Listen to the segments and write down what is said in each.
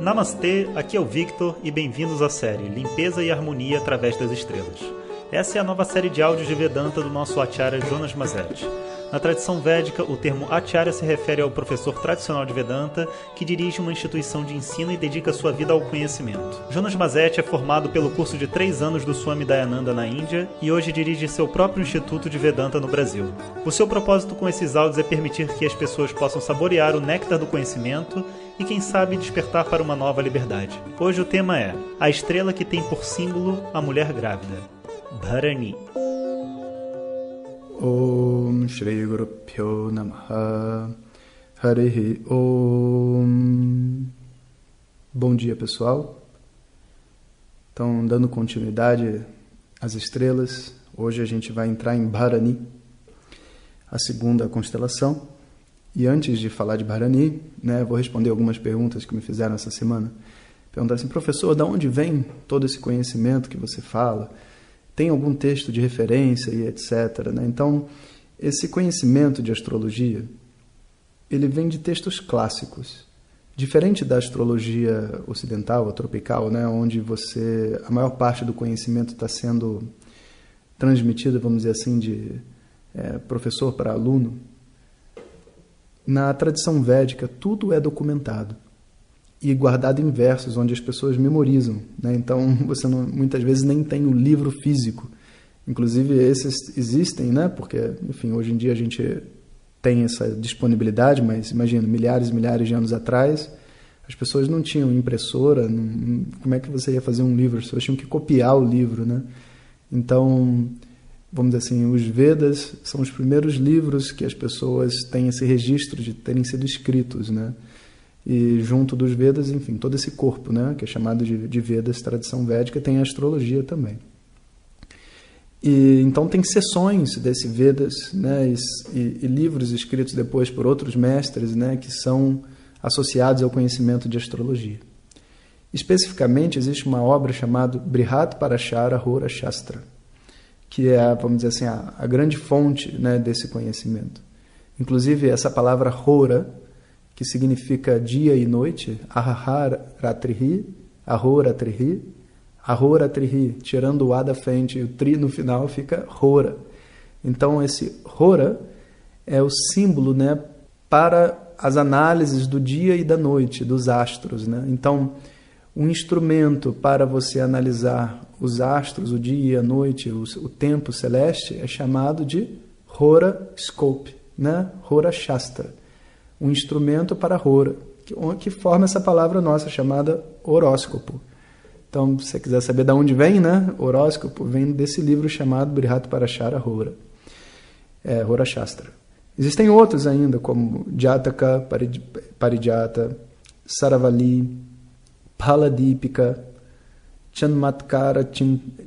Namastê, aqui é o Victor e bem-vindos à série Limpeza e Harmonia através das Estrelas. Essa é a nova série de áudios de Vedanta do nosso Acharya Jonas Mazetti. Na tradição védica, o termo Acharya se refere ao professor tradicional de Vedanta que dirige uma instituição de ensino e dedica sua vida ao conhecimento. Jonas Mazetti é formado pelo curso de três anos do Swami Dayananda na Índia e hoje dirige seu próprio Instituto de Vedanta no Brasil. O seu propósito com esses áudios é permitir que as pessoas possam saborear o néctar do conhecimento e, quem sabe, despertar para uma nova liberdade. Hoje o tema é A estrela que tem por símbolo a mulher grávida. Bharani. Om Shri Guru Pyo Namaha Harihi Om Bom dia pessoal. Então dando continuidade às estrelas. Hoje a gente vai entrar em Bharani A segunda constelação. E antes de falar de Bharani né, Vou responder algumas perguntas que me fizeram essa semana. Perguntaram assim, professor, de onde vem todo esse conhecimento que você fala? Tem algum texto de referência e etc. Né? Então, esse conhecimento de astrologia, ele vem de textos clássicos. Diferente da astrologia ocidental ou tropical, né, onde você a maior parte do conhecimento está sendo transmitido, vamos dizer assim, de é, professor para aluno, na tradição védica tudo é documentado e guardado em versos, onde as pessoas memorizam. Né? Então, você não, muitas vezes nem tem o livro físico. Inclusive, esses existem, né? porque, enfim, hoje em dia a gente tem essa disponibilidade, mas imagina, milhares e milhares de anos atrás, as pessoas não tinham impressora, não, como é que você ia fazer um livro? As pessoas tinham que copiar o livro, né? Então, vamos dizer assim, os Vedas são os primeiros livros que as pessoas têm esse registro de terem sido escritos, né? E junto dos Vedas, enfim, todo esse corpo, né, que é chamado de, de Vedas, tradição védica, tem a astrologia também. E então tem sessões desse Vedas, né, e, e, livros escritos depois por outros mestres, né, que são associados ao conhecimento de astrologia. Especificamente existe uma obra chamada Brihat Parashara Hora Shastra, que é, vamos dizer assim, a, a grande fonte, né, desse conhecimento. Inclusive essa palavra Hora que significa dia e noite, Ahahar Ratrihi, Ahoratrihi, Ahoratrihi, tirando o A da frente e o Tri no final fica Hora. Então esse Hora é o símbolo né, para as análises do dia e da noite, dos astros. Né? Então, um instrumento para você analisar os astros, o dia e a noite, o, o tempo celeste, é chamado de horoscope, né? Hora Shastra um instrumento para Hora, que, que forma essa palavra nossa chamada horóscopo. Então, se você quiser saber de onde vem, né? Horóscopo vem desse livro chamado Brihat Parashara Hora, é, Hora Shastra. Existem outros ainda, como Jataka, Parijata, Saravali, Paladipika, Chanmatkara,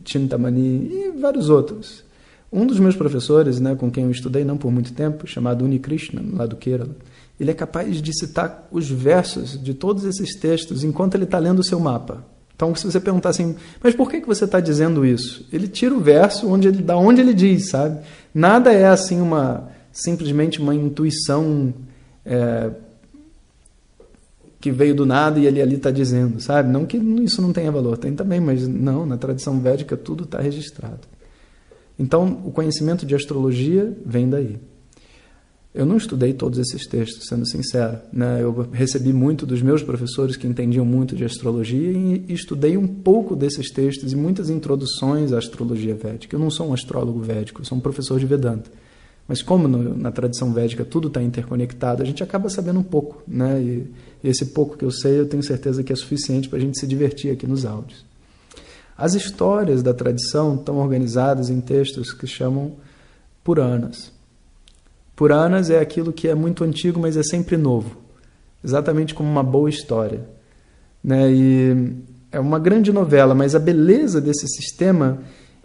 Chintamani e vários outros. Um dos meus professores, né, com quem eu estudei não por muito tempo, chamado Unikrishna, lá do Kerala, ele é capaz de citar os versos de todos esses textos enquanto ele está lendo o seu mapa. Então, se você perguntar assim, mas por que, que você está dizendo isso? Ele tira o verso onde ele, da onde ele diz, sabe? Nada é assim uma simplesmente uma intuição é, que veio do nada e ele ali está dizendo, sabe? Não que isso não tenha valor, tem também, mas não, na tradição védica tudo está registrado. Então, o conhecimento de astrologia vem daí. Eu não estudei todos esses textos, sendo sincero. Né? Eu recebi muito dos meus professores que entendiam muito de astrologia e estudei um pouco desses textos e muitas introduções à astrologia védica. Eu não sou um astrólogo védico, eu sou um professor de Vedanta. Mas como no, na tradição védica tudo está interconectado, a gente acaba sabendo um pouco. Né? E, e esse pouco que eu sei, eu tenho certeza que é suficiente para a gente se divertir aqui nos áudios. As histórias da tradição estão organizadas em textos que chamam Puranas. Puranas é aquilo que é muito antigo, mas é sempre novo. Exatamente como uma boa história. Né? E é uma grande novela, mas a beleza desse sistema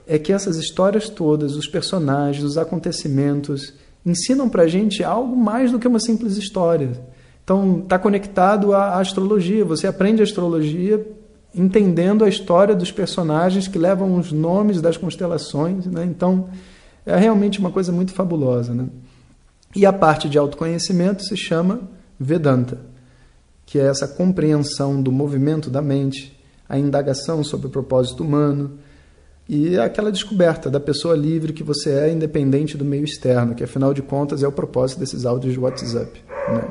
é que essas histórias todas, os personagens, os acontecimentos, ensinam para a gente algo mais do que uma simples história. Então, está conectado à astrologia. Você aprende astrologia entendendo a história dos personagens que levam os nomes das constelações. Né? Então, é realmente uma coisa muito fabulosa. Né? E a parte de autoconhecimento se chama Vedanta. que é essa compreensão do movimento da mente, a indagação sobre o propósito humano e aquela descoberta da pessoa livre que você é independente do meio externo, que afinal de contas é o propósito desses áudios de WhatsApp. Né?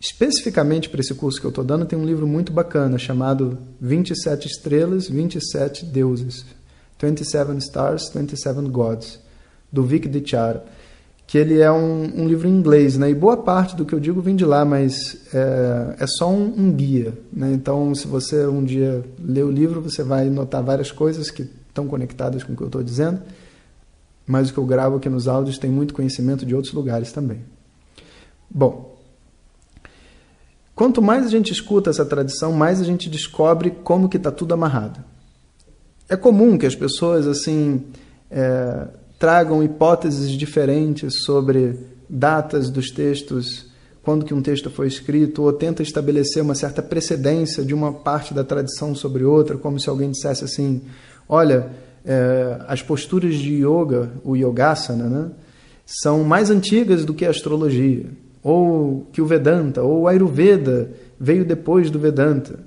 Especificamente para esse curso que eu estou dando, tem um livro muito bacana chamado 27 Estrelas, 27 Deuses. 27 Stars, 27 Gods, do Vic Dichara. Que ele é um, um, livro em inglês, né? E boa parte do que eu digo vem de lá, mas é, é só um, um guia, né? Então, se você um dia ler o livro, você vai notar várias coisas que estão conectadas com o que eu estou dizendo, mas o que eu gravo aqui nos áudios tem muito conhecimento de outros lugares também. Bom, Quanto mais a gente escuta essa tradição, mais a gente descobre como que está tudo amarrado. É comum que as pessoas assim é, tragam hipóteses diferentes sobre datas dos textos, quando que um texto foi escrito, ou tenta estabelecer uma certa precedência de uma parte da tradição sobre outra, como se alguém dissesse assim, olha, é, as posturas de yoga, o yogasana, né, são mais antigas do que a astrologia ou que o Vedanta, ou o Ayurveda veio depois do Vedanta.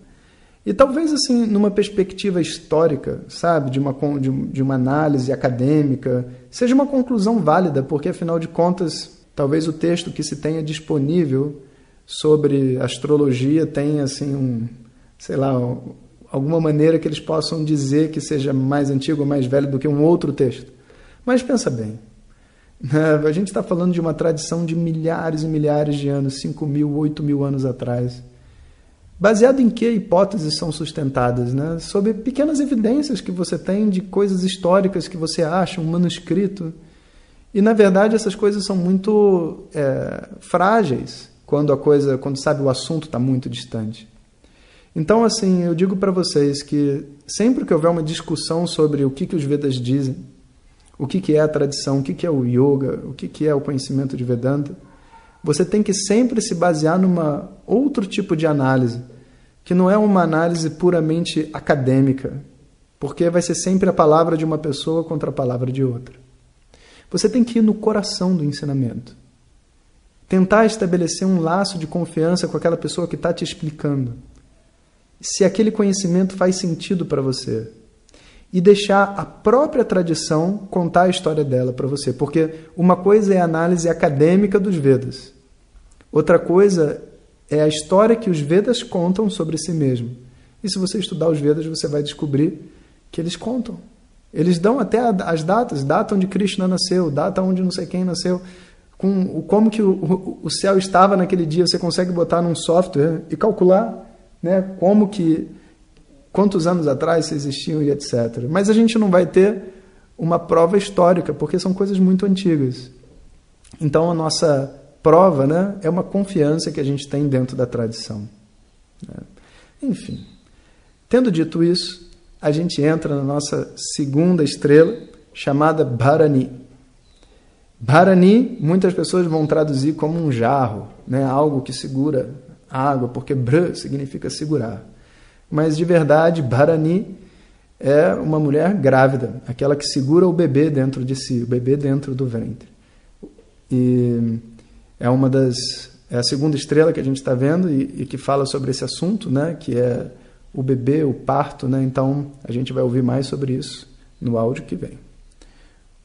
E talvez assim, numa perspectiva histórica, sabe, de uma, de, de uma análise acadêmica, seja uma conclusão válida, porque afinal de contas, talvez o texto que se tenha disponível sobre astrologia tenha assim um, sei lá, alguma maneira que eles possam dizer que seja mais antigo ou mais velho do que um outro texto. Mas pensa bem, né? A gente está falando de uma tradição de milhares e milhares de anos, 5 mil, 8 mil anos atrás. Baseado em que hipóteses são sustentadas? Né? Sobre pequenas evidências que você tem de coisas históricas que você acha, um manuscrito. E na verdade essas coisas são muito é, frágeis quando a coisa, quando sabe o assunto está muito distante. Então assim, eu digo para vocês que sempre que houver uma discussão sobre o que, que os Vedas dizem, o que, que é a tradição, o que, que é o yoga, o que, que é o conhecimento de Vedanta, você tem que sempre se basear numa outro tipo de análise, que não é uma análise puramente acadêmica, porque vai ser sempre a palavra de uma pessoa contra a palavra de outra. Você tem que ir no coração do ensinamento. Tentar estabelecer um laço de confiança com aquela pessoa que está te explicando. Se aquele conhecimento faz sentido para você e deixar a própria tradição contar a história dela para você. Porque uma coisa é a análise acadêmica dos Vedas, outra coisa é a história que os Vedas contam sobre si mesmo. E se você estudar os Vedas, você vai descobrir que eles contam. Eles dão até as datas, data onde Krishna nasceu, data onde não sei quem nasceu, com como que o, o céu estava naquele dia. Você consegue botar num software e calcular né, como que quantos anos atrás existiam e etc. Mas a gente não vai ter uma prova histórica, porque são coisas muito antigas. Então a nossa prova né, é uma confiança que a gente tem dentro da tradição. Né? Enfim, tendo dito isso, a gente entra na nossa segunda estrela, chamada Bharani. Bharani, muitas pessoas vão traduzir como um jarro, né, algo que segura água, porque Bra significa segurar mas de verdade, Bharani é uma mulher grávida, aquela que segura o bebê dentro de si, o bebê dentro do ventre. E é uma das é a segunda estrela que a gente está vendo e, e, que fala sobre esse assunto, né? Que é o bebê, o parto, né? Então a gente vai ouvir mais sobre isso no áudio que vem.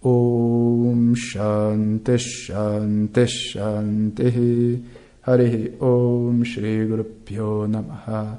Om Shanti Shanti Shanti Hare Om Shri Guru Namaha